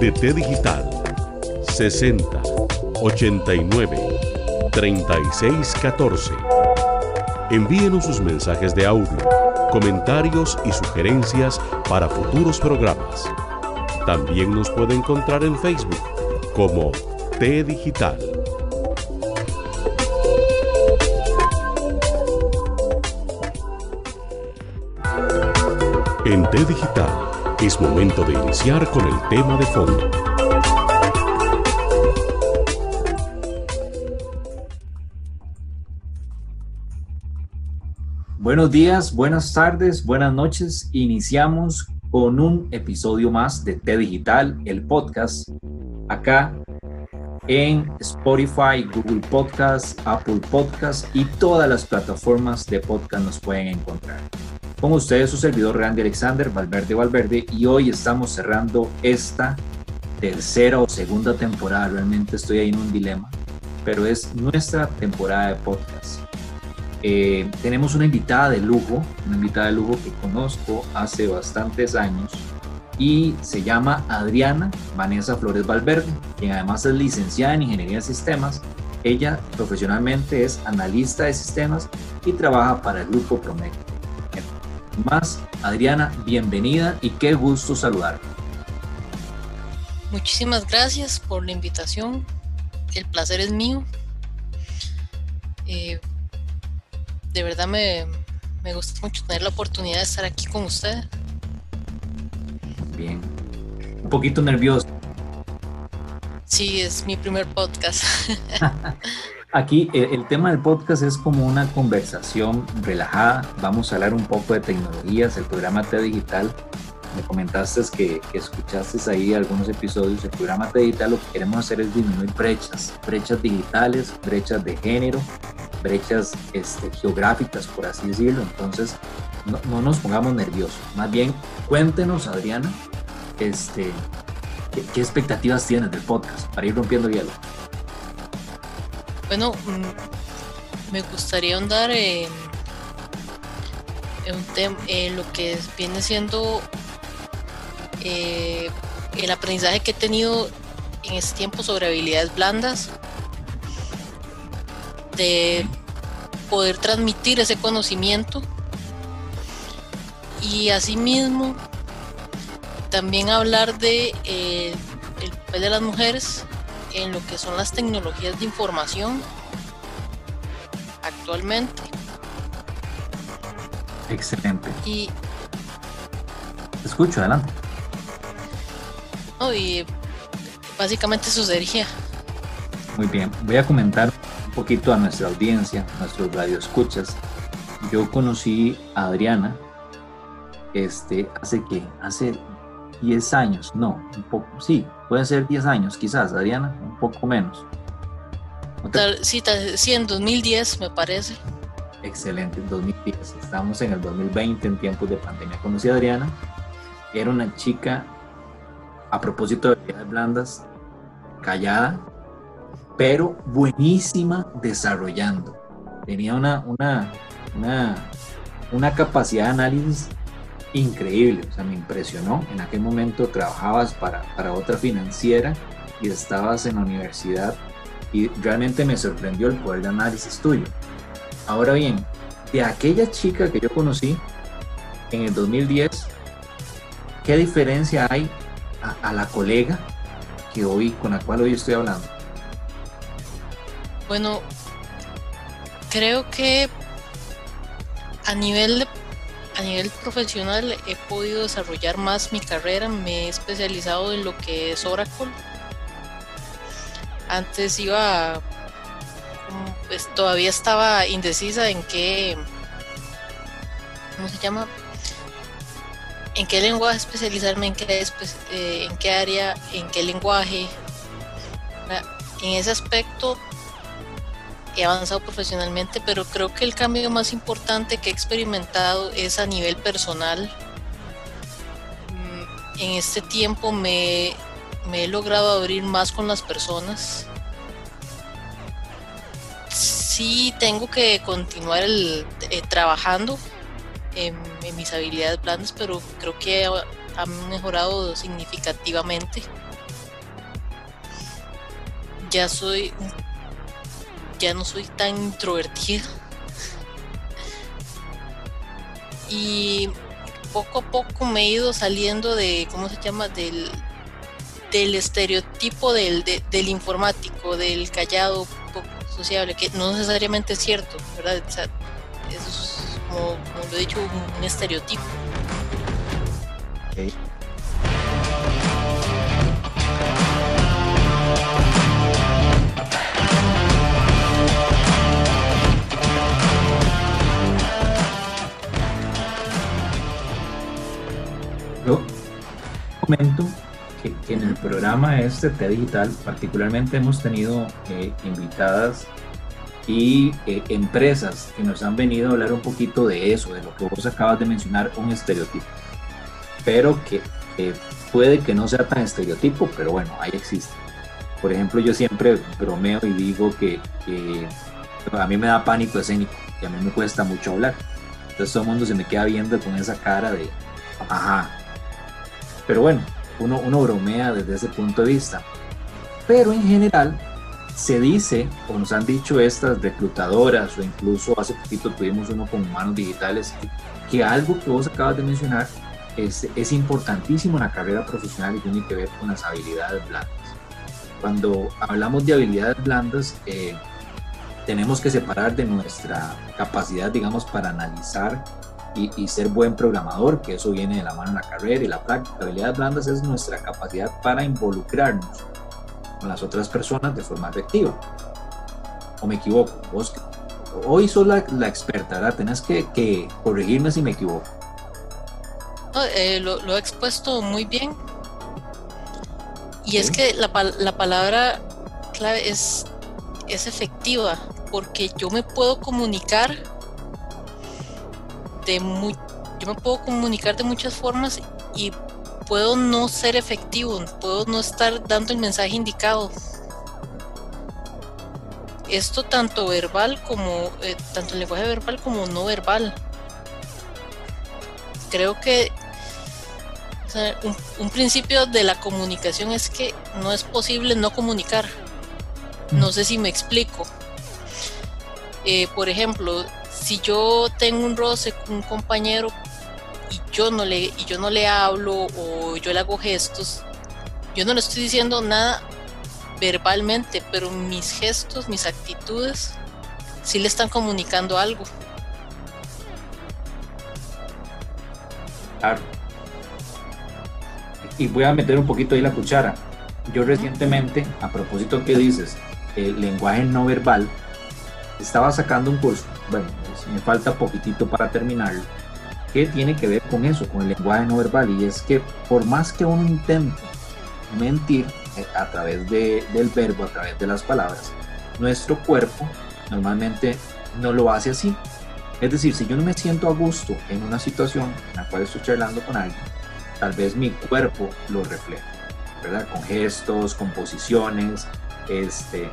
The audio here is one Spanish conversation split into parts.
De T Digital 60 89 36 14. Envíenos sus mensajes de audio, comentarios y sugerencias para futuros programas. También nos puede encontrar en Facebook como T Digital. En T Digital es momento de iniciar con el tema de fondo. Buenos días, buenas tardes, buenas noches. Iniciamos con un episodio más de T Digital, el podcast, acá en Spotify, Google Podcast, Apple Podcast y todas las plataformas de podcast nos pueden encontrar. Con ustedes su servidor Randy Alexander Valverde Valverde y hoy estamos cerrando esta tercera o segunda temporada. Realmente estoy ahí en un dilema, pero es nuestra temporada de podcast. Eh, tenemos una invitada de lujo, una invitada de lujo que conozco hace bastantes años y se llama Adriana Vanessa Flores Valverde, quien además es licenciada en Ingeniería de Sistemas. Ella profesionalmente es analista de sistemas y trabaja para el Grupo Promedio más. Adriana, bienvenida y qué gusto saludar. Muchísimas gracias por la invitación. El placer es mío. Eh, de verdad me, me gusta mucho tener la oportunidad de estar aquí con usted. Bien. Un poquito nervioso. Sí, es mi primer podcast. Aquí eh, el tema del podcast es como una conversación relajada. Vamos a hablar un poco de tecnologías, el programa T Digital. Me comentaste que, escuchaste ahí algunos episodios. El programa T Digital lo que queremos hacer es disminuir brechas, brechas digitales, brechas de género, brechas este, geográficas, por así decirlo. Entonces, no, no, nos pongamos nerviosos. Más bien, cuéntenos, Adriana, este, ¿qué, qué expectativas tienes del podcast para ir rompiendo hielo. Bueno, mm, me gustaría andar en, lo que viene siendo eh, el aprendizaje que he tenido en este tiempo sobre habilidades blandas, de poder transmitir ese conocimiento y asimismo también hablar de eh, el papel de las mujeres en lo que son las tecnologías de información actualmente. Excelente. Y escucho, adelante. No, y básicamente eso sería. Muy bien, voy a comentar un poquito a nuestra audiencia, a nuestros radioescuchas. Yo conocí a Adriana este, hace que, hace 10 años, no, un poco, sí, puede ser 10 años quizás, Adriana, un poco menos. sí, sí, en 2010 me parece. Excelente, en 2010. Estamos en el 2020 en tiempos de pandemia. Conocí a Adriana, era una chica, a propósito de habilidades blandas, callada, pero buenísima desarrollando. Tenía una, una, una, una capacidad de análisis increíble, o sea, me impresionó. En aquel momento trabajabas para, para otra financiera y estabas en la universidad y realmente me sorprendió el poder de análisis tuyo. Ahora bien, de aquella chica que yo conocí en el 2010, ¿qué diferencia hay a, a la colega que hoy, con la cual hoy estoy hablando? Bueno, creo que a nivel de a nivel profesional he podido desarrollar más mi carrera, me he especializado en lo que es Oracle. Antes iba, pues todavía estaba indecisa en qué, ¿cómo se llama? En qué lenguaje especializarme, en qué, eh, en qué área, en qué lenguaje. En ese aspecto he avanzado profesionalmente, pero creo que el cambio más importante que he experimentado es a nivel personal. Mm, en este tiempo me, he logrado abrir más con las personas. Sí tengo que continuar eh, trabajando en, mis habilidades blandas, pero creo que han mejorado significativamente. Ya soy un ya no soy tan introvertida. Y poco a poco me he ido saliendo de, ¿cómo se llama? Del, del estereotipo del, informático, del callado, poco sociable, que no necesariamente es cierto, ¿verdad? eso es, como, lo he dicho, un, estereotipo. Comento que, en el programa este T Digital particularmente hemos tenido eh, invitadas y eh, empresas que nos han venido a hablar un poquito de eso, de lo que vos acabas de mencionar, un estereotipo. Pero que puede que no sea tan estereotipo, pero bueno, ahí existe. Por ejemplo, yo siempre bromeo y digo que, que a mí me da pánico escénico y a mí me cuesta mucho hablar. Entonces todo el mundo se me queda viendo con esa cara de, ajá, pero bueno, uno, uno bromea desde ese punto de vista. Pero en general se dice, o nos han dicho estas reclutadoras, o incluso hace poquito tuvimos uno con humanos digitales, que, algo que vos acabas de mencionar es, es importantísimo en la carrera profesional y tiene que ver con las habilidades blandas. Cuando hablamos de habilidades blandas, eh, tenemos que separar de nuestra capacidad, digamos, para analizar y, ser buen programador, que eso viene de la mano en la carrera y la práctica. Habilidades blandas es nuestra capacidad para involucrarnos con las otras personas de forma efectiva. ¿O me equivoco? Vos, hoy sos la, experta, ¿verdad? Tenés que, corregirme si me equivoco. Eh, lo, he expuesto muy bien. Y es que la, la palabra clave es, es efectiva, porque yo me puedo comunicar yo me puedo comunicar de muchas formas y puedo no ser efectivo, puedo no estar dando el mensaje indicado. Esto tanto verbal como, eh, tanto el lenguaje verbal como no verbal. Creo que un, principio de la comunicación es que no es posible no comunicar. No mm. sé si me explico. Eh, por ejemplo, si yo tengo un roce con un compañero y yo no le y yo no le hablo o yo le hago gestos, yo no le estoy diciendo nada verbalmente, pero mis gestos, mis actitudes sí le están comunicando algo. Claro. Y voy a meter un poquito ahí la cuchara. Yo recientemente, a propósito que dices, el lenguaje no verbal, estaba sacando un curso, bueno, pues, me falta poquitito para terminarlo, que tiene que ver con eso, con el lenguaje no verbal, y es que por más que uno intente mentir eh, a través de, del verbo, a través de las palabras, nuestro cuerpo normalmente no lo hace así. Es decir, si yo no me siento a gusto en una situación en la cual estoy charlando con alguien, tal vez mi cuerpo lo refleja, ¿verdad? Con gestos, con posiciones, este,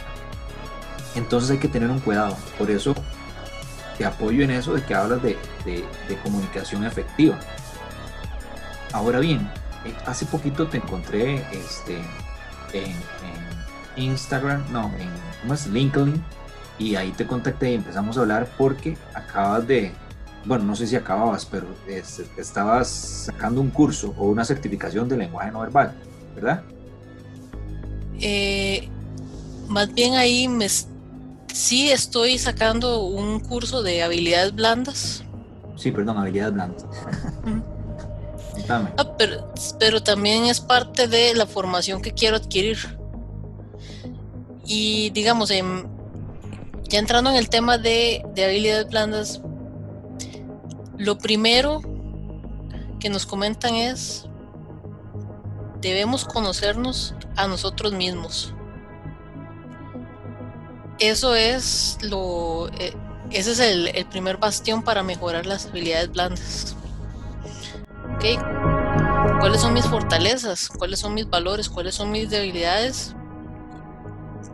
entonces hay que tener un cuidado. Por eso te apoyo en eso de que hablas de, comunicación efectiva. Ahora bien, eh, hace poquito te encontré este, en, Instagram, no, en ¿cómo es? LinkedIn, y ahí te contacté y empezamos a hablar porque acabas de, bueno, no sé si acababas, pero este, estabas sacando un curso o una certificación de lenguaje no verbal, ¿verdad? Eh, más bien ahí me, Sí, estoy sacando un curso de habilidades blandas sí, perdón, habilidades blandas. Ah, pero, pero también es parte de la formación que quiero adquirir. Y digamos, en, ya entrando en el tema de, de habilidades blandas, lo primero que nos comentan es, debemos conocernos a nosotros mismos. Eso es lo, eh, ese es el, el, primer bastión para mejorar las habilidades blandas. ¿Okay? ¿Cuáles son mis fortalezas? ¿Cuáles son mis valores? ¿Cuáles son mis debilidades?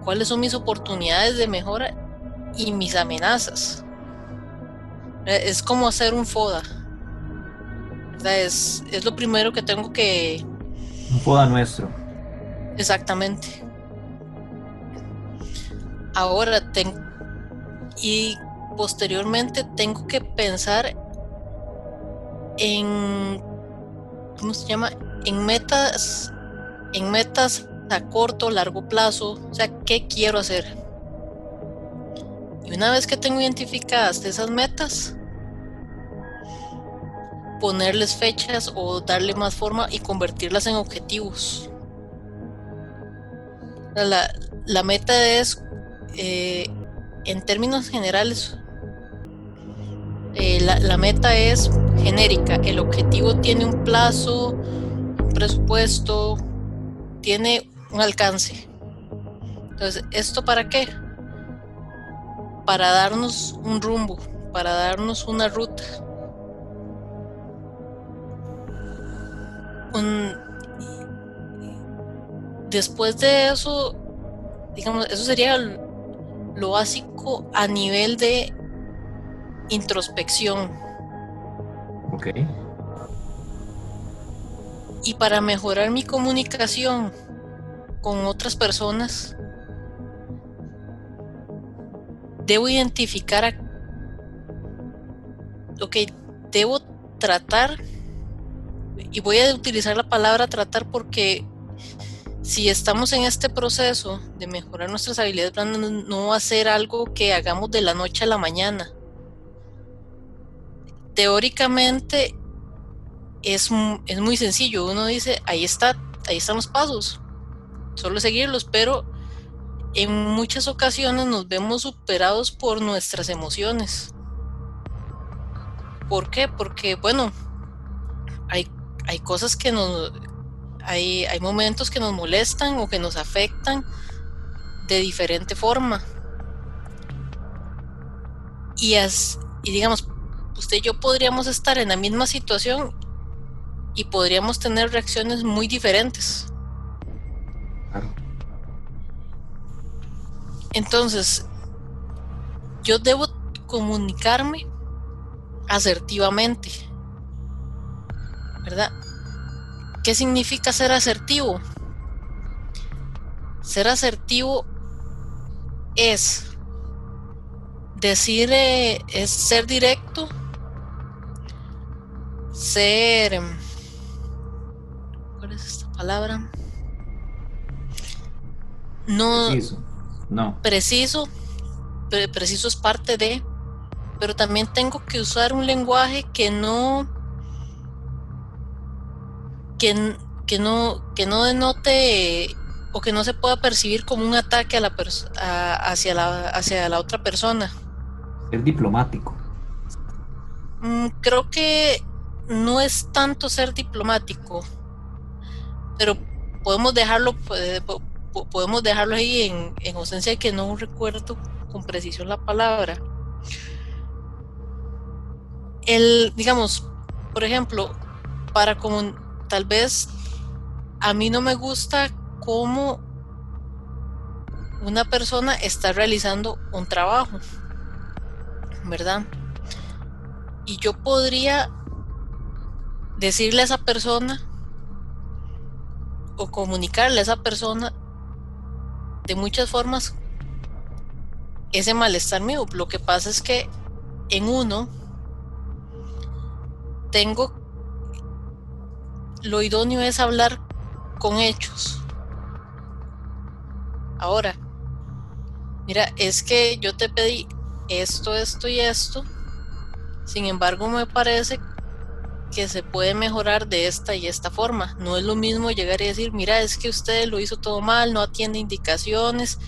¿Cuáles son mis oportunidades de mejora y mis amenazas? Eh, es como hacer un FODA. Es, es lo primero que tengo que... Un FODA nuestro. Exactamente. Ahora tengo... Y posteriormente tengo que pensar en ¿cómo se llama? En metas, en metas a corto, largo plazo, o sea, ¿qué quiero hacer? Y una vez que tengo identificadas esas metas, ponerles fechas o darle más forma y convertirlas en objetivos. La, la meta es, eh, en términos generales, eh, la, meta es genérica, el objetivo tiene un plazo, un presupuesto, tiene un alcance. Entonces, ¿esto para qué? Para darnos un rumbo, para darnos una ruta. después de eso, digamos, eso sería lo básico a nivel de introspección. Ok. Y para mejorar mi comunicación con otras personas, debo identificar a, ok, debo tratar, y voy a utilizar la palabra tratar porque si estamos en este proceso de mejorar nuestras habilidades blandas, no va a ser algo que hagamos de la noche a la mañana teóricamente es, es, muy sencillo. Uno dice, ahí está, ahí están los pasos. Solo seguirlos, pero en muchas ocasiones nos vemos superados por nuestras emociones. ¿Por qué? Porque, bueno, hay, hay cosas que nos... Hay, hay momentos que nos molestan o que nos afectan de diferente forma. Y, as, y digamos, usted y yo podríamos estar en la misma situación y podríamos tener reacciones muy diferentes. Entonces, yo debo comunicarme asertivamente. ¿Verdad? ¿Qué significa ser asertivo? Ser asertivo es decir, eh, es ser directo ser... Em, ¿Cuál es esta palabra? No... Preciso. No. Preciso. preciso es parte de... Pero también tengo que usar un lenguaje que no... Que, que no, que no denote o que no se pueda percibir como un ataque a la hacia, la, hacia la otra persona. Ser diplomático. Mm, creo que no es tanto ser diplomático, pero podemos dejarlo, podemos dejarlo ahí en, en ausencia de que no recuerdo con precisión la palabra. El, digamos, por ejemplo, para como tal vez a mí no me gusta cómo una persona está realizando un trabajo, ¿verdad? Y yo podría decirle a esa persona o comunicarle a esa persona de muchas formas ese malestar mío. Lo que pasa es que en uno tengo lo idóneo es hablar con hechos. Ahora, mira, es que yo te pedí esto, esto y esto Sin embargo, me parece que se puede mejorar de esta y esta forma. No es lo mismo llegar y decir, mira, es que usted lo hizo todo mal, no atiende indicaciones,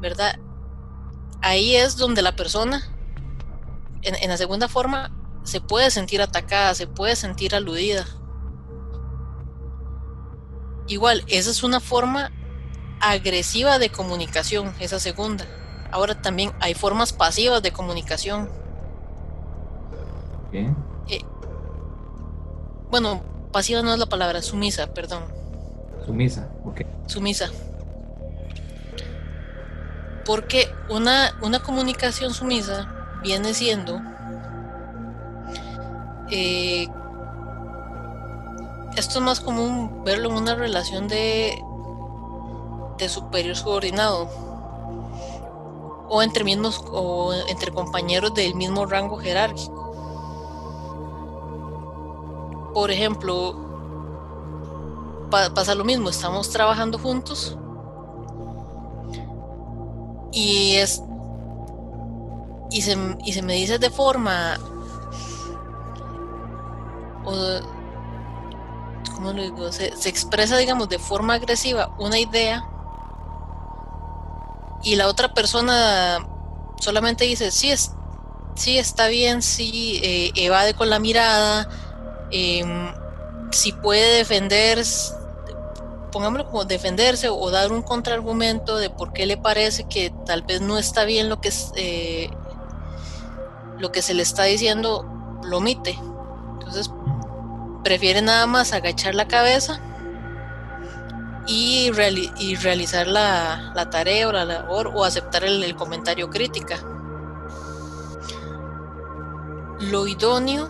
¿verdad? Ahí es donde la persona, en, en la segunda forma, se puede sentir atacada, se puede sentir aludida. Igual, esa es una forma agresiva de comunicación, esa segunda. Ahora también hay formas pasivas de comunicación. ¿Qué? Eh, bueno, pasiva no es la palabra, sumisa, perdón. Sumisa, ok. Sumisa. Porque una, una comunicación sumisa viene siendo eh, esto es más común verlo en una relación de, de superior subordinado o entre mismos o entre compañeros del mismo rango jerárquico. Por ejemplo, pa- pasa lo mismo, estamos trabajando juntos y es y se, y se me dice de forma ¿cómo lo digo? Se, expresa digamos de forma agresiva una idea y la otra persona solamente dice sí es sí está bien sí eh, evade con la mirada em, si puede defender pongámoslo como defenderse o dar un contraargumento de por qué le parece que tal vez no está bien lo que eh, lo que se le está diciendo lo omite entonces prefiere nada más agachar la cabeza y, y realizar la, la tarea o la labor o aceptar el, el comentario crítica. Lo idóneo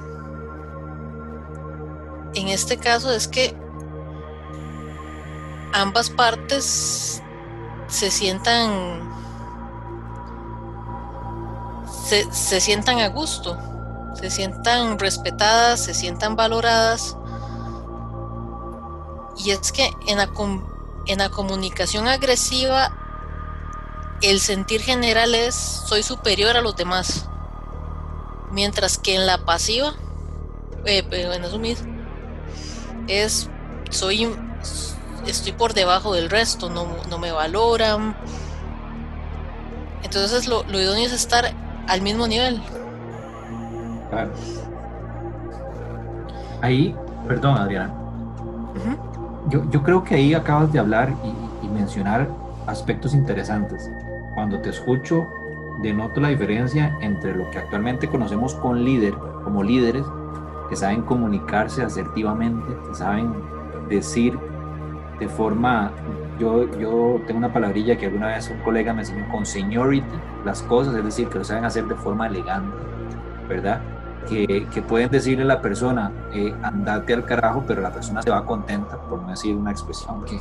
en este caso es que ambas partes se sientan se, se sientan a gusto se sientan respetadas, se sientan valoradas. Y es que en la, en la comunicación agresiva, el sentir general es soy superior a los demás. Mientras que en la pasiva, eh, en mismo, es soy estoy por debajo del resto, no, no me valoran. Entonces lo, lo idóneo es estar al mismo nivel. Claro. Ahí, perdón Adriana, yo, yo creo que ahí acabas de hablar y, y mencionar aspectos interesantes. Cuando te escucho, denoto la diferencia entre lo que actualmente conocemos con líder, como líderes, que saben comunicarse asertivamente, que saben decir de forma, yo, yo tengo una palabrilla que alguna vez un colega me enseñó con seniority, las cosas, es decir, que lo saben hacer de forma elegante, ¿verdad? Que, pueden decirle a la persona, eh, andate al carajo, pero la persona se va contenta, por no decir una expresión que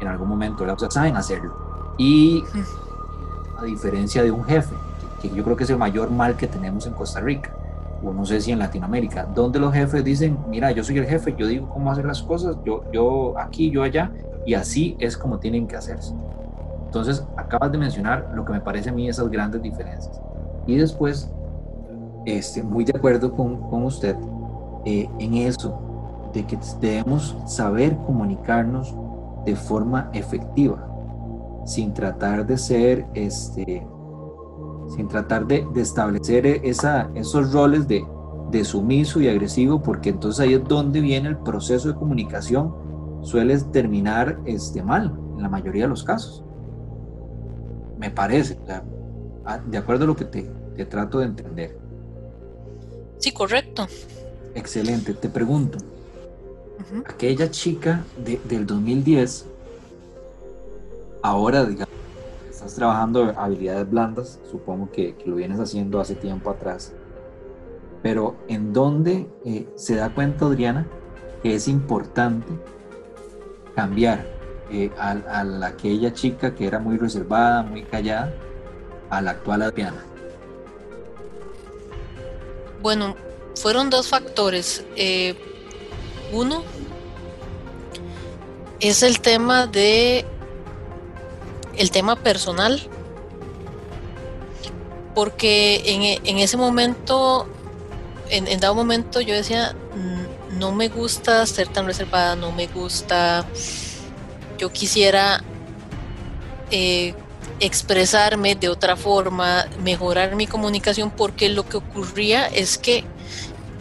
en algún momento. O sea, saben hacerlo. Y a diferencia de un jefe, que, que yo creo que es el mayor mal que tenemos en Costa Rica, o no sé si en Latinoamérica, donde los jefes dicen, mira, yo soy el jefe, yo digo cómo hacer las cosas, yo, yo aquí, yo allá, y así es como tienen que hacerse. Entonces, acabas de mencionar lo que me parece a mí esas grandes diferencias. Y después, este, muy de acuerdo con, con usted eh, en eso, de que debemos saber comunicarnos de forma efectiva, sin tratar de ser, este, sin tratar de, establecer esa, esos roles de, de sumiso y agresivo, porque entonces ahí es donde viene el proceso de comunicación, suele terminar este, mal en la mayoría de los casos. Me parece, o sea, a- de acuerdo a lo que te, te trato de entender. Sí, correcto. Excelente, te pregunto, aquella chica de- del 2010, ahora, digamos, estás trabajando habilidades blandas, supongo que, que lo vienes haciendo hace tiempo atrás, pero ¿en dónde eh, se da cuenta Adriana que es importante cambiar eh, a, a la- aquella chica que era muy reservada, muy callada, a la actual Adriana? Bueno, fueron dos factores. Eh, uno es el tema de el tema personal, porque en, e- en ese momento en, dado momento yo decía, no me gusta ser tan reservada, no me gusta, yo quisiera eh, expresarme de otra forma, mejorar mi comunicación, porque lo que ocurría es que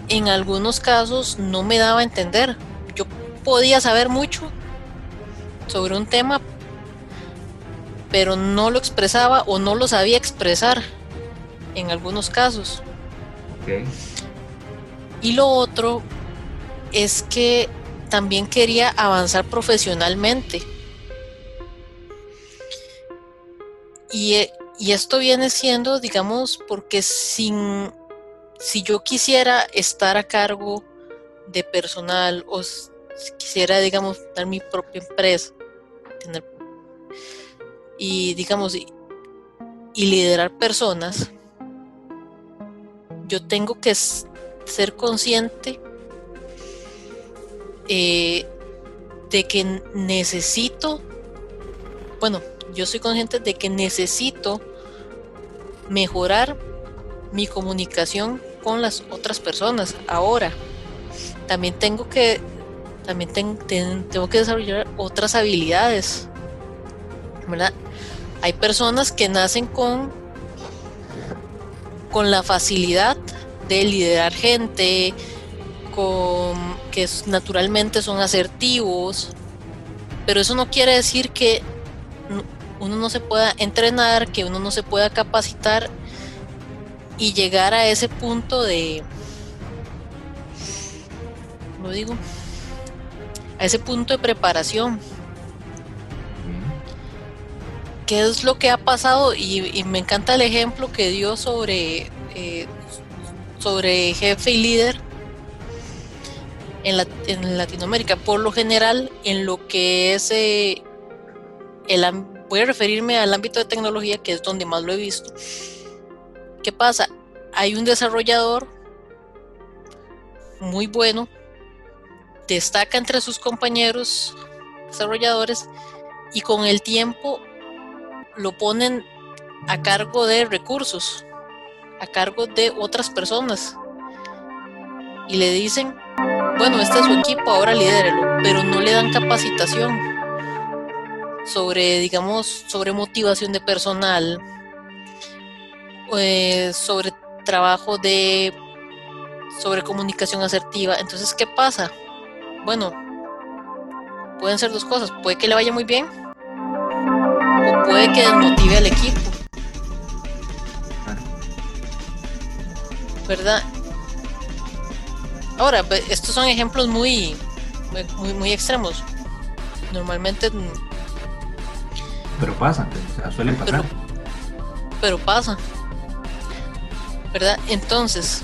en algunos casos no me daba a entender. Yo podía saber mucho sobre un tema, pero no lo expresaba o no lo sabía expresar en algunos casos. Y lo otro es que también quería avanzar profesionalmente. Y, esto viene siendo, digamos, porque sin, si yo quisiera estar a cargo de personal o si quisiera, digamos, dar mi propia empresa, y, digamos, y, liderar personas, yo tengo que ser consciente eh, de que necesito, bueno, yo soy consciente de que necesito mejorar mi comunicación con las otras personas. Ahora, también tengo que también tengo que desarrollar otras habilidades. Hay personas que nacen con con la facilidad de liderar gente, con que naturalmente son asertivos, pero eso no quiere decir que uno no se pueda entrenar, que uno no se pueda capacitar y llegar a ese punto de, lo digo, a ese punto de preparación. ¿Qué es lo que ha pasado? Y, me encanta el ejemplo que dio sobre, eh, sobre jefe y líder en, en, Latinoamérica. Por lo general, en lo que es eh, el, voy a referirme al ámbito de tecnología, que es donde más lo he visto. ¿Qué pasa? Hay un desarrollador muy bueno, destaca entre sus compañeros desarrolladores y con el tiempo lo ponen a cargo de recursos, a cargo de otras personas. Y le dicen, bueno, este es su equipo, ahora lidérelo, pero no le dan capacitación sobre, digamos, sobre motivación de personal, eh, sobre trabajo de, sobre comunicación asertiva. Entonces, ¿qué pasa? Bueno, pueden ser dos cosas. Puede que le vaya muy bien o puede que desmotive al equipo. ¿Verdad? Ahora, estos son ejemplos muy, muy, muy extremos. Normalmente pero pasa, suelen pasar. Pero, pasa. ¿Verdad? Entonces,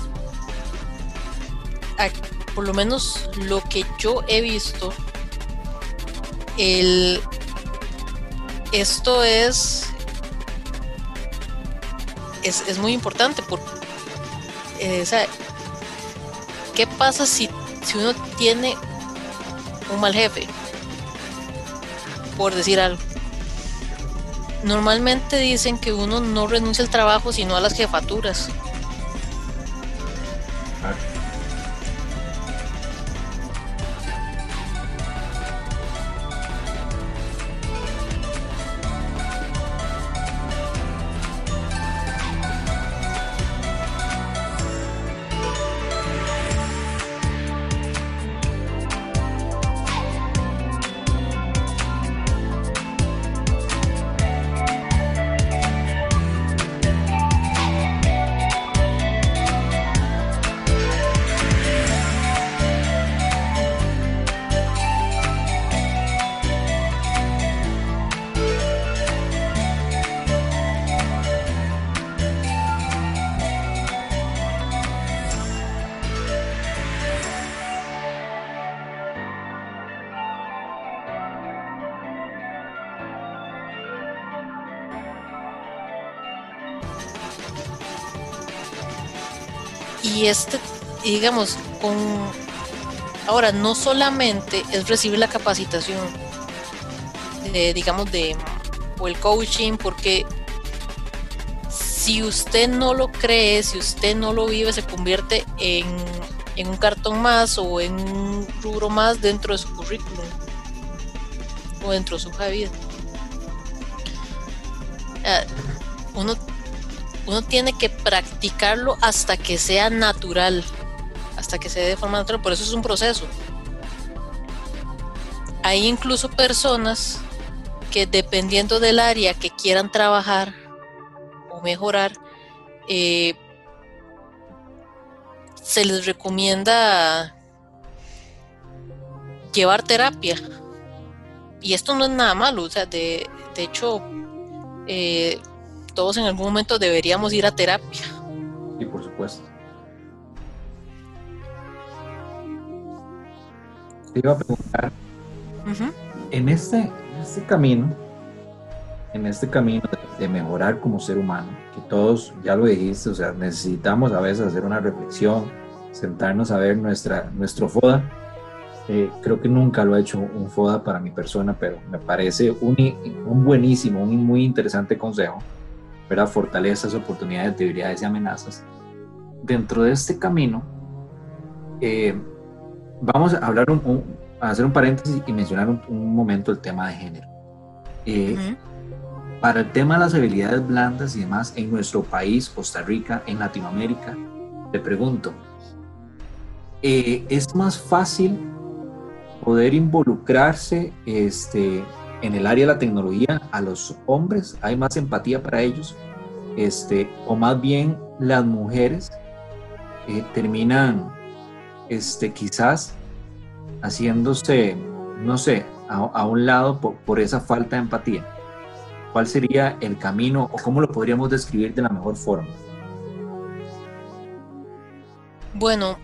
por lo menos lo que yo he visto, el, esto es, es, muy importante porque, eh, ¿qué pasa si, si uno tiene un mal jefe? Por decir algo Normalmente dicen que uno no renuncia al trabajo sino a las jefaturas. Y este, digamos, con ahora no solamente es recibir la capacitación, de, digamos, de o el coaching, porque si usted no lo cree, si usted no lo vive, se convierte en, en un cartón más o en un rubro más dentro de su currículum o dentro de su vida. Eh, uno, uno tiene que practicarlo hasta que sea natural, hasta que se dé de forma natural, por eso es un proceso. Hay incluso personas que dependiendo del área que quieran trabajar o mejorar, eh, se les recomienda llevar terapia. Y esto no es nada malo, o sea, de, de hecho, eh, todos en algún momento deberíamos ir a terapia. Sí, por supuesto. Te iba a preguntar, en, este, este camino, en este camino de, mejorar como ser humano, que todos, ya lo dijiste, o sea, necesitamos a veces hacer una reflexión, sentarnos a ver nuestra, nuestro FODA, eh, creo que nunca lo ha hecho un FODA para mi persona, pero me parece un, un buenísimo, un muy interesante consejo. Para Fortalezas, oportunidades, debilidades y amenazas. Dentro de este camino, eh, vamos a hablar un, a hacer un paréntesis y mencionar un, momento el tema de género. Eh, para el tema de las habilidades blandas y demás, en nuestro país, Costa Rica, en Latinoamérica, te pregunto, ¿es más fácil poder involucrarse este, en el área de la tecnología a los hombres, hay más empatía para ellos, este, o más bien las mujeres eh, terminan este, quizás haciéndose, no sé, a, un lado por, por, esa falta de empatía. ¿Cuál sería el camino o cómo lo podríamos describir de la mejor forma? Bueno,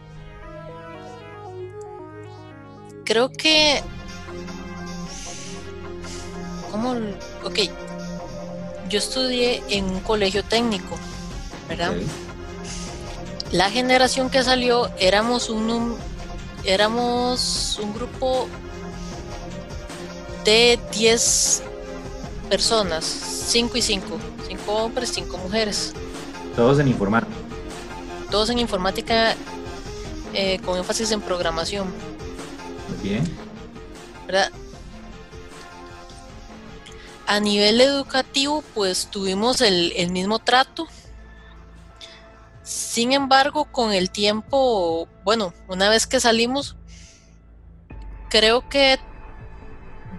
creo que... ¿Cómo? Ok, yo estudié en un colegio técnico, ¿verdad? La generación que salió éramos un, éramos un grupo de 10 personas, 5 y 5, 5 hombres, 5 mujeres. Todos en informática. Todos en informática eh, con énfasis en programación. Bien. ¿Verdad? A nivel educativo, pues tuvimos el, mismo trato. Sin embargo, con el tiempo, bueno, una vez que salimos, creo que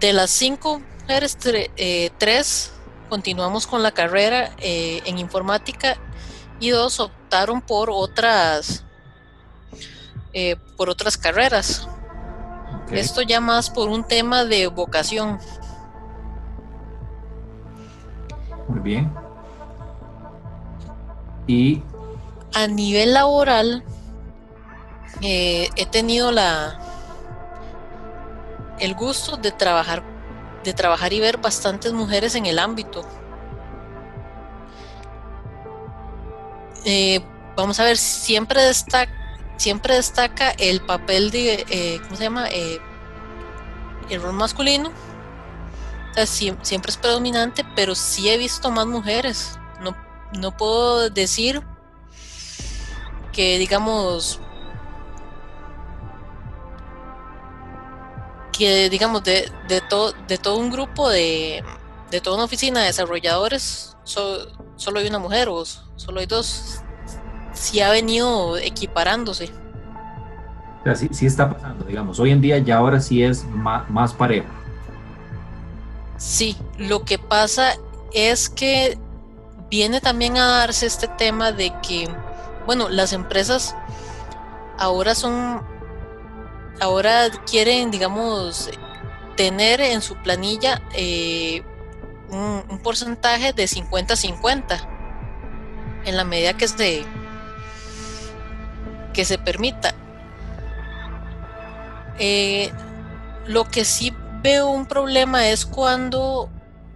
de las cinco mujeres, eh, tres continuamos con la carrera eh, en informática y dos optaron por otras eh, por otras carreras. Esto ya más por un tema de vocación. Muy bien. Y a nivel laboral eh, he tenido la el gusto de trabajar de trabajar y ver bastantes mujeres en el ámbito. Eh, vamos a ver, siempre destaca siempre destaca el papel de, eh, ¿cómo se llama? El rol masculino. Siempre es predominante, pero sí he visto más mujeres. No, no puedo decir que, digamos, que, digamos, de, de, de todo un grupo de, de toda una oficina de desarrolladores, solo hay una mujer o solo hay dos sí ha venido equiparándose. O sí, está pasando, digamos. Hoy en día ya ahora sí es más, más parejo. Sí, lo que pasa es que viene también a darse este tema de que, bueno, las empresas ahora son, ahora quieren, digamos, tener en su planilla eh, un, porcentaje de 50-50 en la medida que se, que se permita. Eh, lo que sí veo un problema es cuando,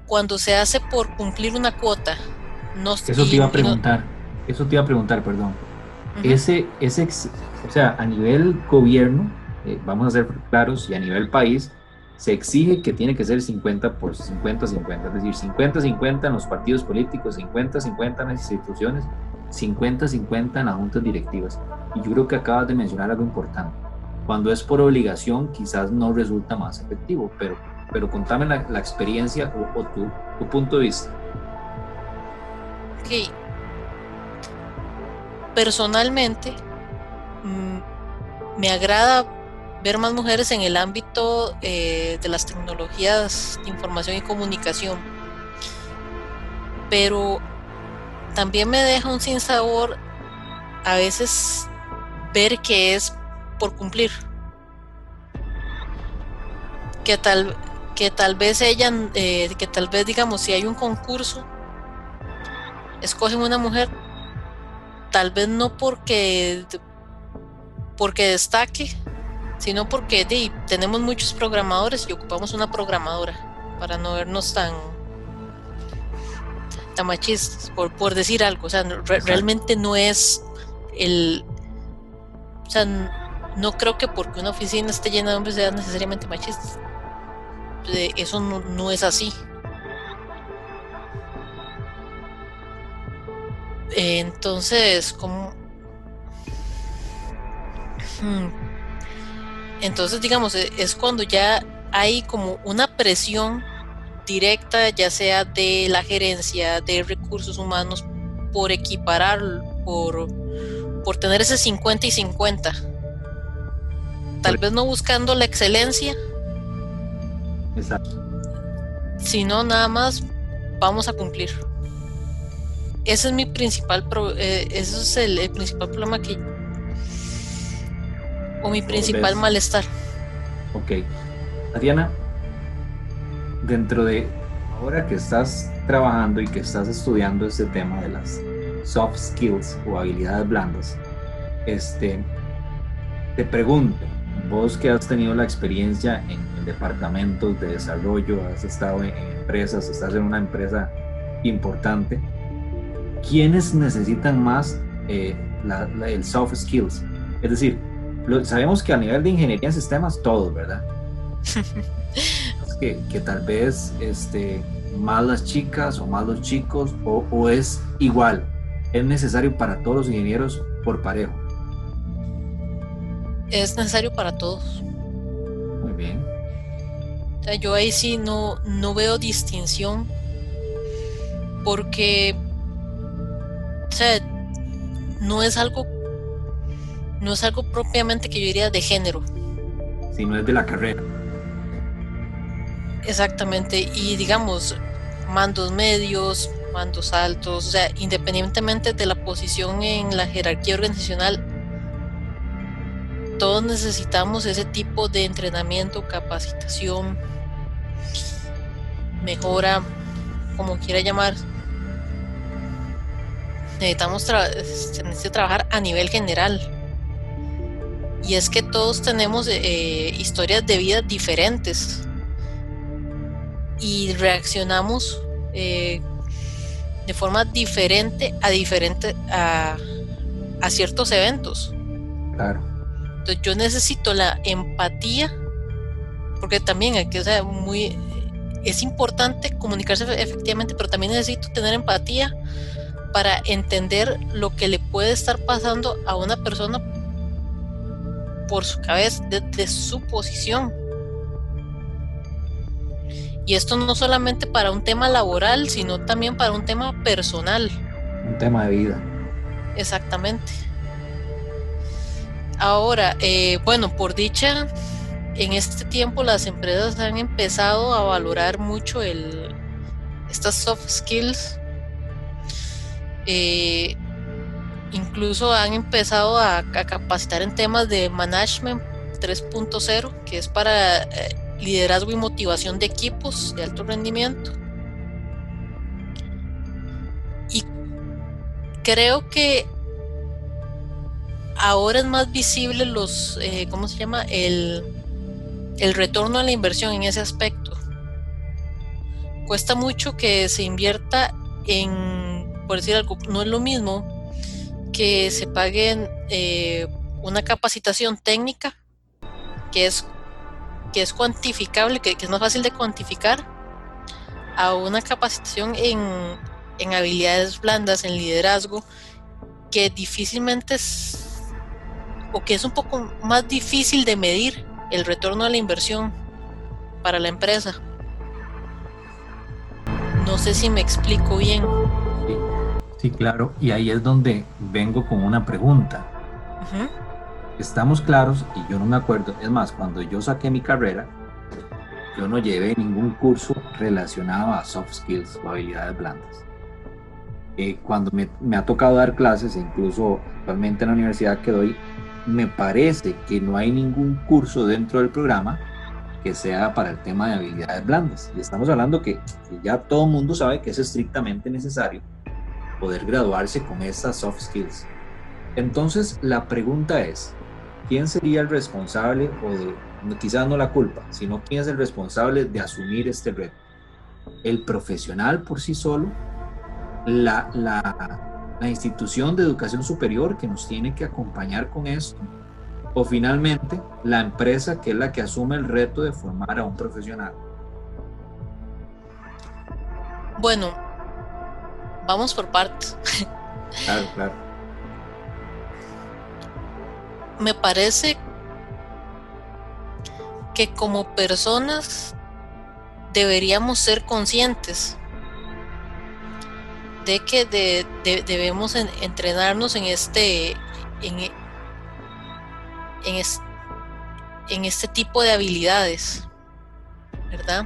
cuando se hace por cumplir una cuota. No, eso te iba a preguntar, eso te iba a preguntar, perdón. Ese, ese, o sea, a nivel gobierno, eh, vamos a ser claros, y a nivel país, se exige que tiene que ser 50 por 50-50, es decir, 50-50 en los partidos políticos, 50-50 en las instituciones, 50-50 en las juntas directivas. Y yo creo que acabas de mencionar algo importante. Cuando es por obligación, quizás no resulta más efectivo, pero, pero contame la, experiencia o, tu, tu, punto de vista. Ok. Personalmente, mm, me agrada ver más mujeres en el ámbito eh, de las tecnologías de información y comunicación. Pero también me deja un sinsabor a veces ver que es por cumplir. Que tal, que tal vez ella, eh, que tal vez digamos, si hay un concurso, escogen una mujer, tal vez no porque, porque destaque, sino porque tenemos muchos programadores y ocupamos una programadora para no vernos tan tan machistas, por, por decir algo. O sea, realmente no es el. O sea, no creo que porque una oficina esté llena de hombres sea necesariamente machistas. Eso no, es así. Entonces, como. Hmm, entonces, digamos, e, es cuando ya hay como una presión directa, ya sea de la gerencia, de recursos humanos, por equiparar, por, por tener ese 50 y 50. Tal vez no buscando la excelencia. Exacto. Sino nada más vamos a cumplir. Ese es mi principal, eh, ese es el principal problema que o mi principal malestar. Ok. Adriana, dentro de ahora que estás trabajando y que estás estudiando este tema de las soft skills o habilidades blandas, este, te pregunto, vos que has tenido la experiencia en, departamentos de desarrollo, has estado en, empresas, estás en una empresa importante, ¿quiénes necesitan más eh, el soft skills? Es decir, sabemos que a nivel de ingeniería en sistemas, todos, ¿verdad? que, que, tal vez este, más las chicas o más los chicos, o, es igual, es necesario para todos los ingenieros por parejo. Es necesario para todos. Muy bien. yo ahí sí no, no veo distinción porque o sea, no es algo no es algo propiamente que yo diría de género. Sino es de la carrera. Exactamente, y digamos, mandos medios, mandos altos, o sea, independientemente de la posición en la jerarquía organizacional, todos necesitamos ese tipo de entrenamiento, capacitación, mejora, como quiera llamar. Necesitamos trabajar a nivel general y es que todos tenemos eh, historias de vida diferentes y reaccionamos eh, de forma diferente a diferente a, ciertos eventos. Claro. Entonces yo necesito la empatía porque también hay que, o muy es importante comunicarse efectivamente, pero también necesito tener empatía para entender lo que le puede estar pasando a una persona por su cabeza, desde su posición. Y esto no solamente para un tema laboral, sino también para un tema personal. Un tema de vida. Exactamente. Ahora, eh, bueno, por dicha, en este tiempo las empresas han empezado a valorar mucho el, estas soft skills. Eh, Incluso han empezado a, capacitar en temas de management 3.0, que es para eh, liderazgo y motivación de equipos de alto rendimiento. Y creo que ahora es más visible los, eh, ¿cómo se llama? El, el retorno a la inversión en ese aspecto. Cuesta mucho que se invierta en, por decir algo, no es lo mismo que se paguen eh, una capacitación técnica, que es que es cuantificable, que, es más fácil de cuantificar, a una capacitación en, en habilidades blandas, en liderazgo, que difícilmente o que es un poco más difícil de medir el retorno a la inversión para la empresa. No sé si me explico bien. Sí, claro. Y ahí es donde vengo con una pregunta. Estamos claros, y yo no me acuerdo, es más, cuando yo saqué mi carrera, yo no llevé ningún curso relacionado a soft skills o habilidades blandas. Eh, cuando me, me, ha tocado dar clases, incluso actualmente en la universidad que doy, me parece que no hay ningún curso dentro del programa que sea para el tema de habilidades blandas. Y estamos hablando que, ya todo el mundo sabe que es estrictamente necesario poder graduarse con estas soft skills. Entonces, la pregunta es, ¿quién sería el responsable o de, quizás no la culpa, sino quién es el responsable de asumir este reto? ¿El profesional por sí solo? ¿La, la, la institución de educación superior que nos tiene que acompañar con esto? o finalmente la empresa que es la que asume el reto de formar a un profesional? Bueno, vamos por partes. Claro, claro. Me parece que como personas deberíamos ser conscientes de que debemos entrenarnos en este en, en, este tipo de habilidades, ¿verdad?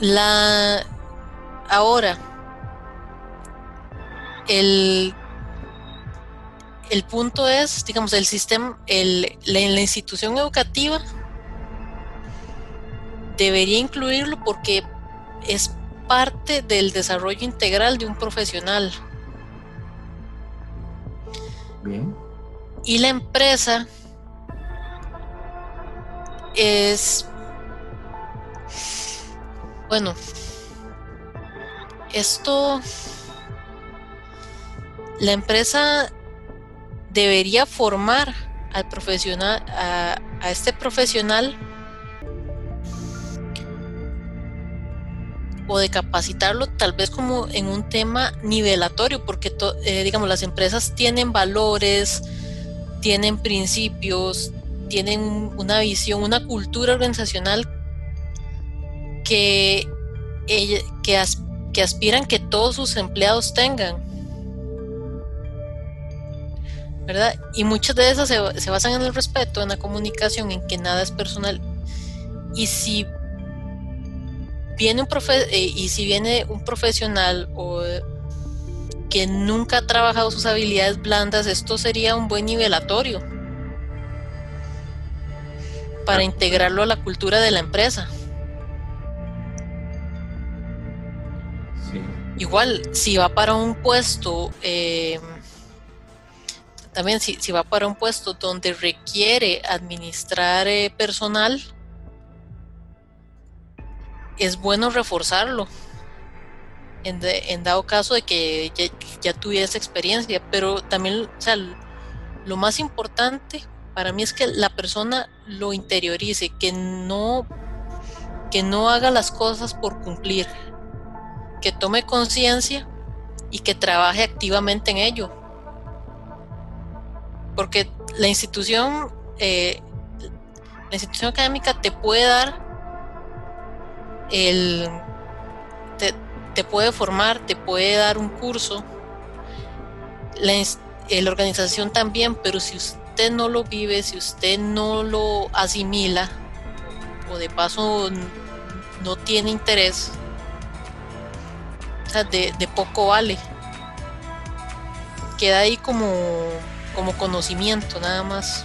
La ahora el, el punto es, digamos, el sistema, el, la institución educativa debería incluirlo porque es parte del desarrollo integral de un profesional. Bien. Y la empresa es, bueno, esto, la empresa debería formar al profesional, a, este profesional o de capacitarlo tal vez como en un tema nivelatorio, porque eh, digamos las empresas tienen valores, tienen principios, tienen una visión, una cultura organizacional que, que, que aspiran que todos sus empleados tengan. ¿verdad? Y muchas de esas se, basan en el respeto, en la comunicación, en que nada es personal. Y si viene un profe eh, y si viene un profesional o que nunca ha trabajado sus habilidades blandas, esto sería un buen nivelatorio para integrarlo a la cultura de la empresa. Igual, si va para un puesto, eh, también si, va para un puesto donde requiere administrar eh, personal, es bueno reforzarlo en, dado caso de que ya, tuviese experiencia, pero también, lo más importante para mí es que la persona lo interiorice, que no, que no haga las cosas por cumplir, que tome conciencia y que trabaje activamente en ello. Porque la institución, eh, la institución académica te puede dar el, te puede formar, te puede dar un curso, la, eh, la organización también, pero si usted no lo vive, si usted no lo asimila, o de paso no tiene interés, o sea, de, de, poco vale. Queda ahí como, como conocimiento nada más.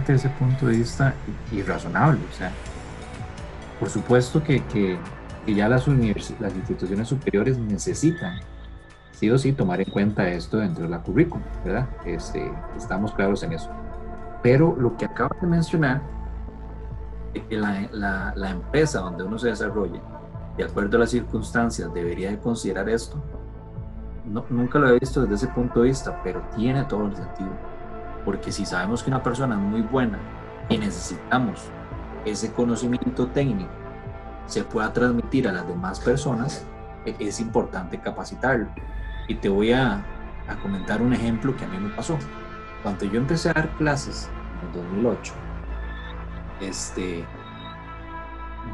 Interesante ese punto de vista y, razonable. O sea, por supuesto que, que, ya las, las instituciones superiores necesitan sí o sí tomar en cuenta esto dentro de la currícula, ¿verdad? Este, estamos claros en eso. Pero lo que acabo de mencionar, que la, la, la empresa donde uno se desarrolla, de acuerdo a las circunstancias, debería de considerar esto. No, nunca lo he visto desde ese punto de vista, pero tiene todo el sentido. Porque si sabemos que una persona es muy buena y necesitamos ese conocimiento técnico se pueda transmitir a las demás personas, e, es importante capacitarlo. Y te voy a, a comentar un ejemplo que a mí me pasó. Cuando yo empecé a dar clases en 2008, este,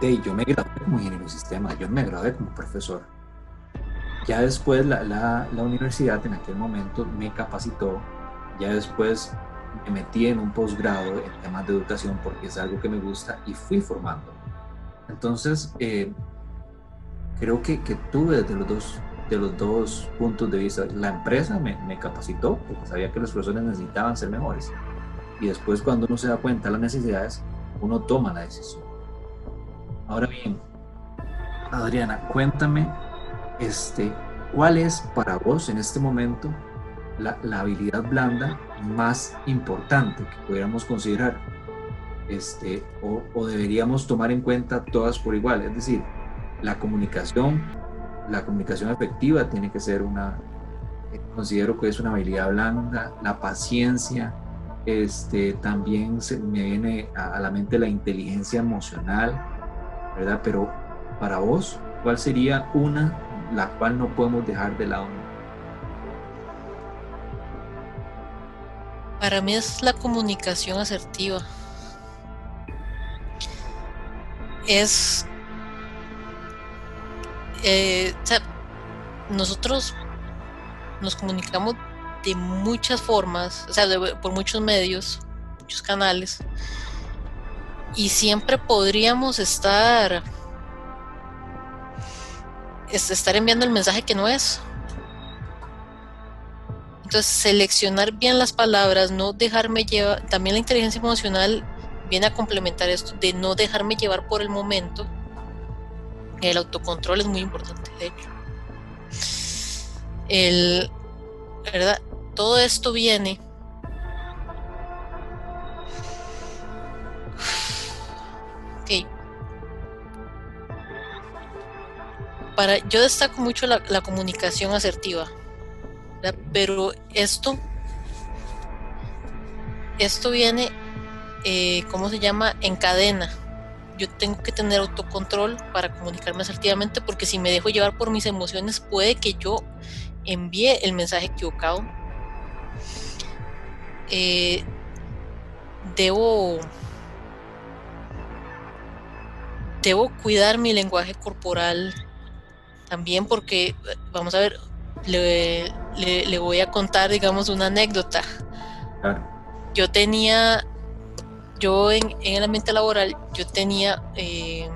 de yo me gradué como ingeniero de sistema, yo me gradué como profesor. Ya después la, la, la, universidad en aquel momento me capacitó, ya después me metí en un posgrado en temas de educación porque es algo que me gusta y fui formando. Entonces, eh, creo que, que tuve desde los dos de los dos puntos de vista. La empresa me, me, capacitó porque sabía que los profesores necesitaban ser mejores. Y después cuando uno se da cuenta de las necesidades, uno toma la decisión. Ahora bien, Adriana, cuéntame, este, ¿cuál es para vos en este momento la, habilidad blanda más importante que pudiéramos considerar? Este, o, o deberíamos tomar en cuenta todas por igual, es decir, la comunicación la comunicación efectiva tiene que ser una, eh, considero que es una habilidad blanda, la paciencia, este, también se me viene a, la mente la inteligencia emocional, ¿verdad? Pero para vos, ¿cuál sería una la cual no podemos dejar de lado? Para mí es la comunicación asertiva. Es eh, nosotros nos comunicamos de muchas formas, o sea, por muchos medios, muchos canales, y siempre podríamos estar estar enviando el mensaje que no es. Entonces, seleccionar bien las palabras, no dejarme llevar, también la inteligencia emocional viene a complementar esto, de no dejarme llevar por el momento el autocontrol es muy importante, de hecho. El, ¿verdad? Todo esto viene Ok. Para, yo destaco mucho la, comunicación asertiva, pero esto, esto viene, eh, ¿cómo se llama? En cadena yo tengo que tener autocontrol para comunicarme asertivamente porque si me dejo llevar por mis emociones puede que yo envíe el mensaje equivocado. Eh, debo debo cuidar mi lenguaje corporal también porque vamos a ver le, le voy a contar digamos una anécdota yo tenía yo en, el ambiente laboral, yo tenía eh,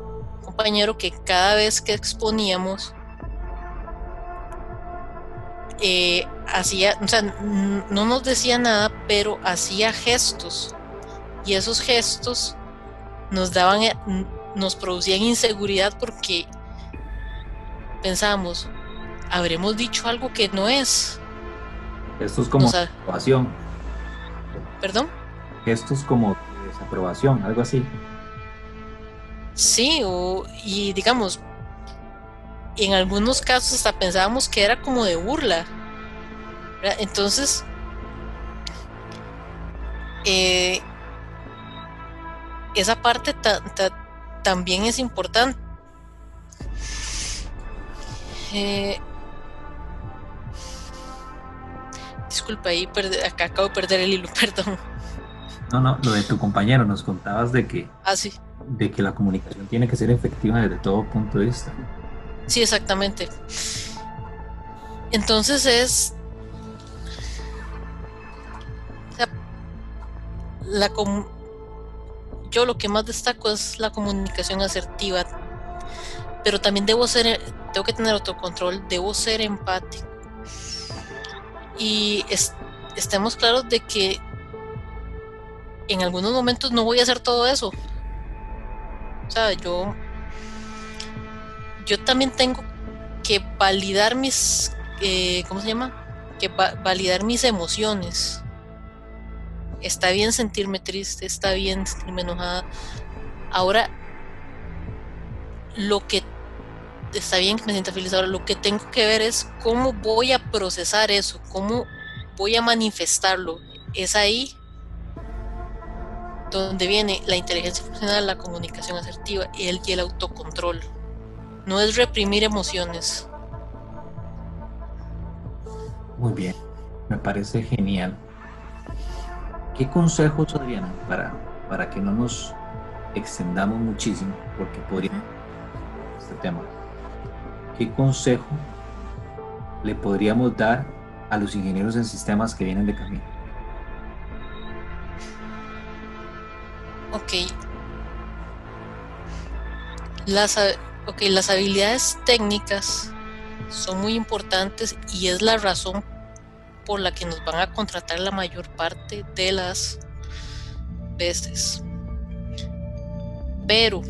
un compañero que cada vez que exponíamos, eh, hacía, o sea, no nos decía nada, pero hacía gestos. Y esos gestos nos daban, nos producían inseguridad porque pensábamos, habremos dicho algo que no es. Esto es como aprobación. ¿Perdón? gestos como desaprobación, algo así. Sí, o, y digamos, en algunos casos hasta pensábamos que era como de burla. Entonces, eh, esa parte también es importante. Eh, disculpa, ahí acá acabo de perder el hilo, perdón. No, no, lo de tu compañero, nos contabas de que, ah, sí. de que la comunicación tiene que ser efectiva desde todo punto de vista. Sí, exactamente. Entonces es... la yo lo que más destaco es la comunicación asertiva, pero también debo ser, tengo que tener autocontrol, debo ser empático y estemos claros de que en algunos momentos no voy a hacer todo eso. O sea, yo, yo también tengo que validar mis, eh, ¿cómo se llama? Que validar mis emociones. Está bien sentirme triste, está bien sentirme enojada. Ahora, lo que está bien que me sienta feliz ahora, lo que tengo que ver es cómo voy a procesar eso, cómo voy a manifestarlo. Es ahí donde viene la inteligencia emocional, la comunicación asertiva y el, y el autocontrol. No es reprimir emociones. Muy bien, me parece genial. ¿Qué consejos, Adriana, para, para que no nos extendamos muchísimo, porque podría este tema? ¿Qué consejo le podríamos dar a los ingenieros en sistemas que vienen de camino? Ok. Las, okay, las habilidades técnicas son muy importantes y es la razón por la que nos van a contratar la mayor parte de las veces. Pero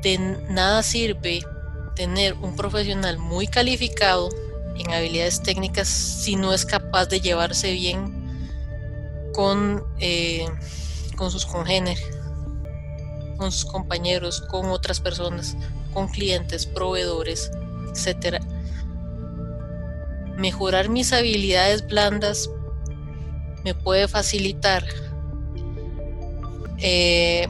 de nada sirve tener un profesional muy calificado en habilidades técnicas si no es capaz de llevarse bien con eh, con sus congéneres, con sus compañeros, con otras personas, con clientes, proveedores, etc. Mejorar mis habilidades blandas me puede facilitar eh,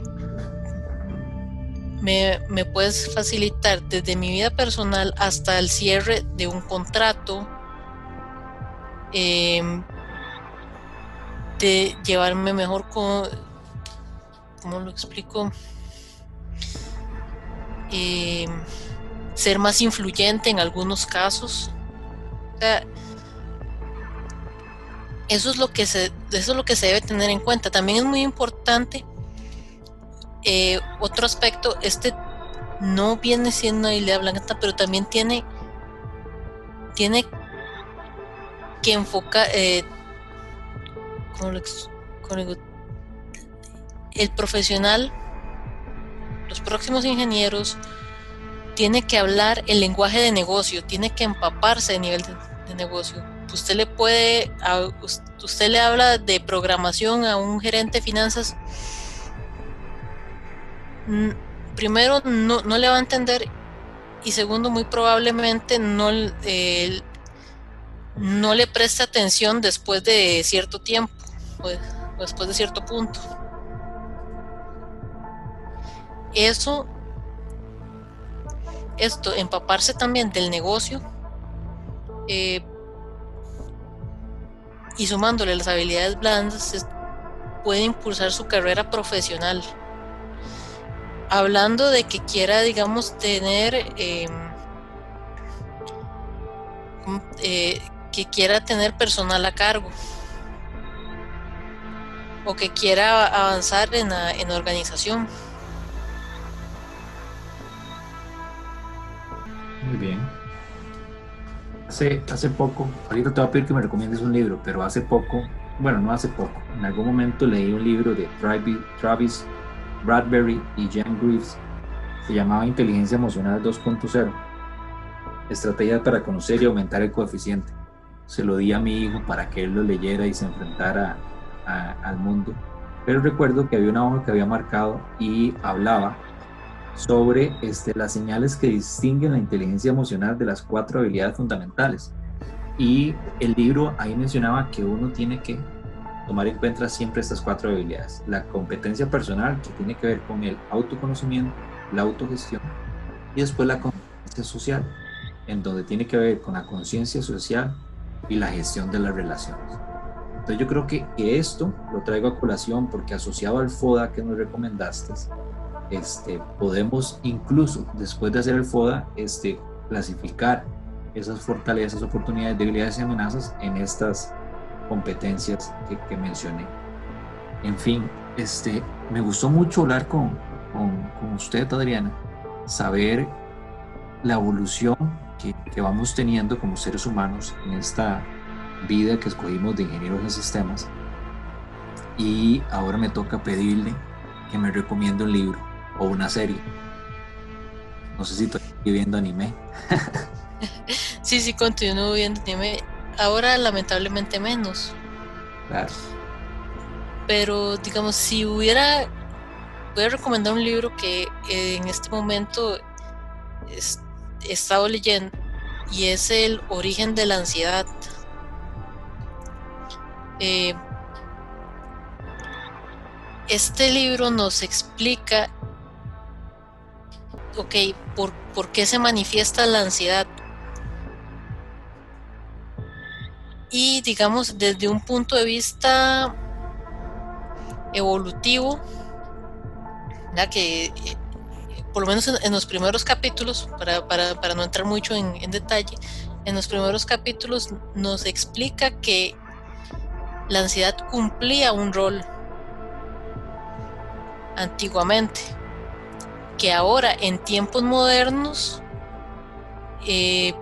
me, me, puedes facilitar desde mi vida personal hasta el cierre de un contrato, em, de llevarme mejor con, ¿cómo lo explico? Eh, ser más influyente en algunos casos. eso es lo que se, eso es lo que se debe tener en cuenta. También es muy importante eh, otro aspecto, este no viene siendo una idea blanca, pero también tiene, tiene que enfocar, eh, ¿cómo lo, cómo el profesional, los próximos ingenieros, tiene que hablar el lenguaje de negocio, tiene que empaparse a nivel de, negocio. Usted le puede, usted le habla de programación a un gerente de finanzas, primero no, le va a entender y segundo muy probablemente no, no le preste atención después de cierto tiempo, pues, después de cierto punto eso, esto, empaparse también del negocio eh, y sumándole las habilidades blandas, puede impulsar su carrera profesional. Hablando de que quiera, digamos, tener, em, eh, que quiera tener personal a cargo o que quiera avanzar en en organización. Muy bien. Hace, hace poco, ahorita te voy a pedir que me recomiendes un libro, pero hace poco, bueno, no hace poco, en algún momento leí un libro de Travis Bradbury y Jan Greaves, se llamaba Inteligencia Emocional 2.0, estrategias para conocer y aumentar el coeficiente. Se lo di a mi hijo para que él lo leyera y se enfrentara al mundo. Pero recuerdo que había una hoja que había marcado y hablaba sobre este, las señales que distinguen la inteligencia emocional de las cuatro habilidades fundamentales. Y el libro ahí mencionaba que uno tiene que tomar en cuenta siempre estas cuatro habilidades. La competencia personal, que tiene que ver con el autoconocimiento, la autogestión, y después la competencia social, en donde tiene que ver con la conciencia social y la gestión de las relaciones. Entonces yo creo que, esto lo traigo a colación porque asociado al FODA que nos recomendaste, este, podemos incluso después de hacer el FODA este, clasificar esas fortalezas, oportunidades, debilidades y amenazas en estas competencias que, mencioné. En fin, este, me gustó mucho hablar con, con, usted, Adriana, saber la evolución que, que, vamos teniendo como seres humanos en esta vida que escogimos de ingenieros en sistemas. Y ahora me toca pedirle que me recomiende un libro o una serie. No sé si estoy viendo anime. sí, sí, continúo viendo anime. Ahora lamentablemente menos. Claro. Pero digamos, si hubiera, voy a recomendar un libro que en este momento he estado leyendo y es El origen de la ansiedad. Eh, este libro nos explica, ok, por, por qué se manifiesta la ansiedad. Y digamos, desde un punto de vista evolutivo, ya que eh, por lo menos en, los primeros capítulos, para, para, no entrar mucho en, en, detalle, en los primeros capítulos nos explica que la ansiedad cumplía un rol antiguamente, que ahora en tiempos modernos eh,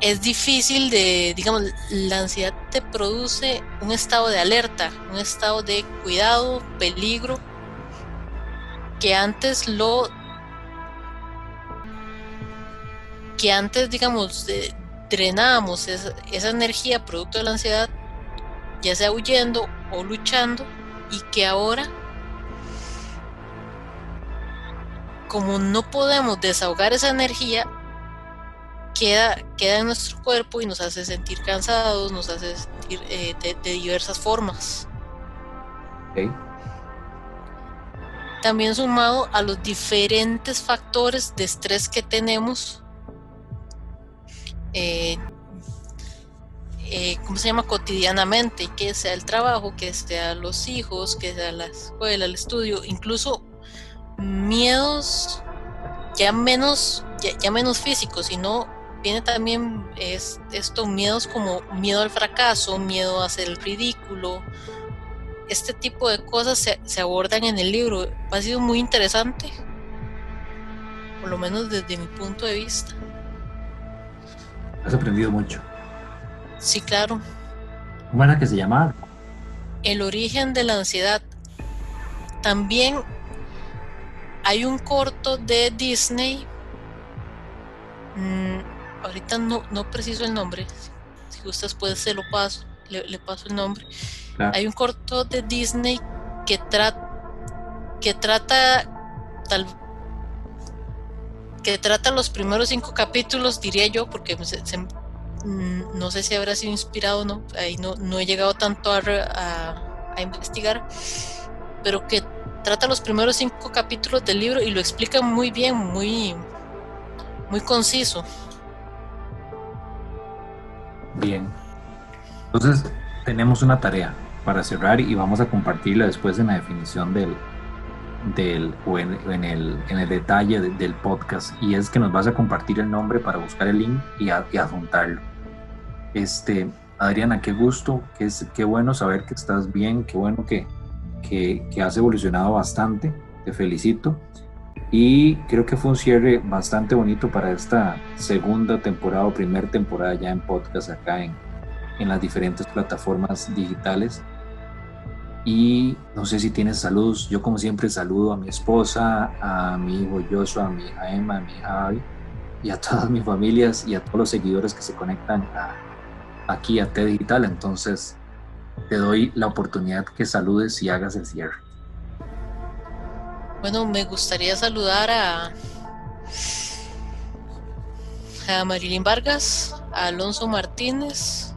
es difícil de, digamos, la ansiedad te produce un estado de alerta, un estado de cuidado, peligro, que antes lo, que antes, digamos, drenábamos esa, esa energía producto de la ansiedad, ya sea huyendo o luchando, y que ahora como no podemos desahogar esa energía, queda, queda en nuestro cuerpo y nos hace sentir cansados, nos hace sentir eh, de, diversas formas. También sumado a los diferentes factores de estrés que tenemos, eh, eh, ¿cómo se llama? Cotidianamente, que sea el trabajo, que sea los hijos, que sea la escuela, el estudio, incluso miedos ya menos, ya, menos físicos, sino viene también es, estos miedos como miedo al fracaso, miedo a hacer el ridículo. Este tipo de cosas se, se abordan en el libro. Ha sido muy interesante, por lo menos desde mi punto de vista. Has aprendido mucho. Sí, claro. ¿Cómo era que se llamaba? El origen de la ansiedad. También hay un corto de Disney. Mm, ahorita no, no preciso el nombre. Si gustas, pues se lo paso. Le, paso el nombre. Hay un corto de Disney que, trata que trata tal que trata los primeros cinco capítulos, diría yo, porque mm, no sé si habrá sido inspirado o no, ahí no, no he llegado tanto a, a, a investigar, pero que trata los primeros cinco capítulos del libro y lo explica muy bien, muy, muy conciso. Bien. Entonces, tenemos una tarea para cerrar y vamos a compartirla después en la definición del, del o en, el, en el detalle del podcast y es que nos vas a compartir el nombre para buscar el link y, y adjuntarlo. Este, Adriana, qué gusto, qué, qué bueno saber que estás bien, qué bueno que, que, has evolucionado bastante, te felicito. Y creo que fue un cierre bastante bonito para esta segunda temporada o primera temporada ya en podcast acá en, en las diferentes plataformas digitales. Y no sé si tienes saludos. Yo como siempre saludo a mi esposa, a mi hijo Joshua, a mi hija Emma, a mi hija Abby y a todas mis familias y a todos los seguidores que se conectan aquí a T Digital. Entonces, te doy la oportunidad que saludes y hagas el cierre. Bueno, me gustaría saludar a, a Marilyn Vargas, a Alonso Martínez,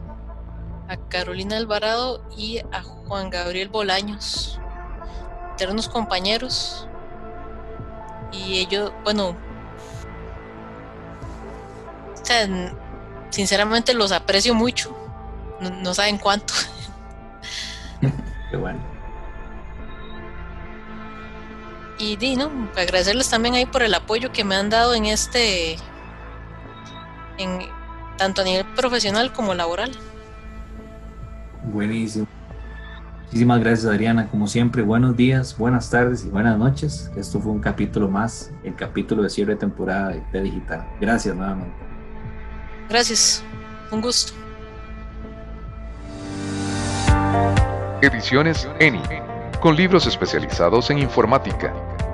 a Carolina Alvarado y a Juan Gabriel Bolaños, eternos compañeros. Y ellos, bueno, sinceramente los aprecio mucho, no saben cuánto. y di, ¿no? agradecerles también ahí por el apoyo que me han dado en este, en, tanto a nivel profesional como laboral. Buenísimo. Muchísimas gracias Adriana, como siempre, buenos días, buenas tardes y buenas noches. Esto fue un capítulo más, el capítulo de cierre de temporada de, de Digital. Gracias nuevamente. Gracias, un gusto. Ediciones ENI, con libros especializados en informática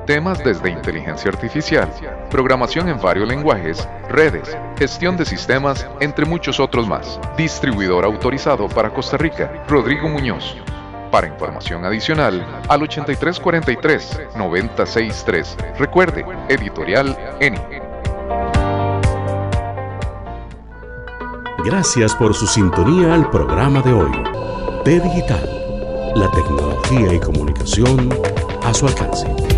temas desde inteligencia artificial, programación en varios lenguajes, redes, gestión de sistemas, entre muchos otros más. Distribuidor autorizado para Costa Rica, Rodrigo Muñoz. Para información adicional, al 8343-963. Recuerde, editorial ENI. Gracias por su sintonía al programa de hoy. T Digital, la tecnología y comunicación a su alcance.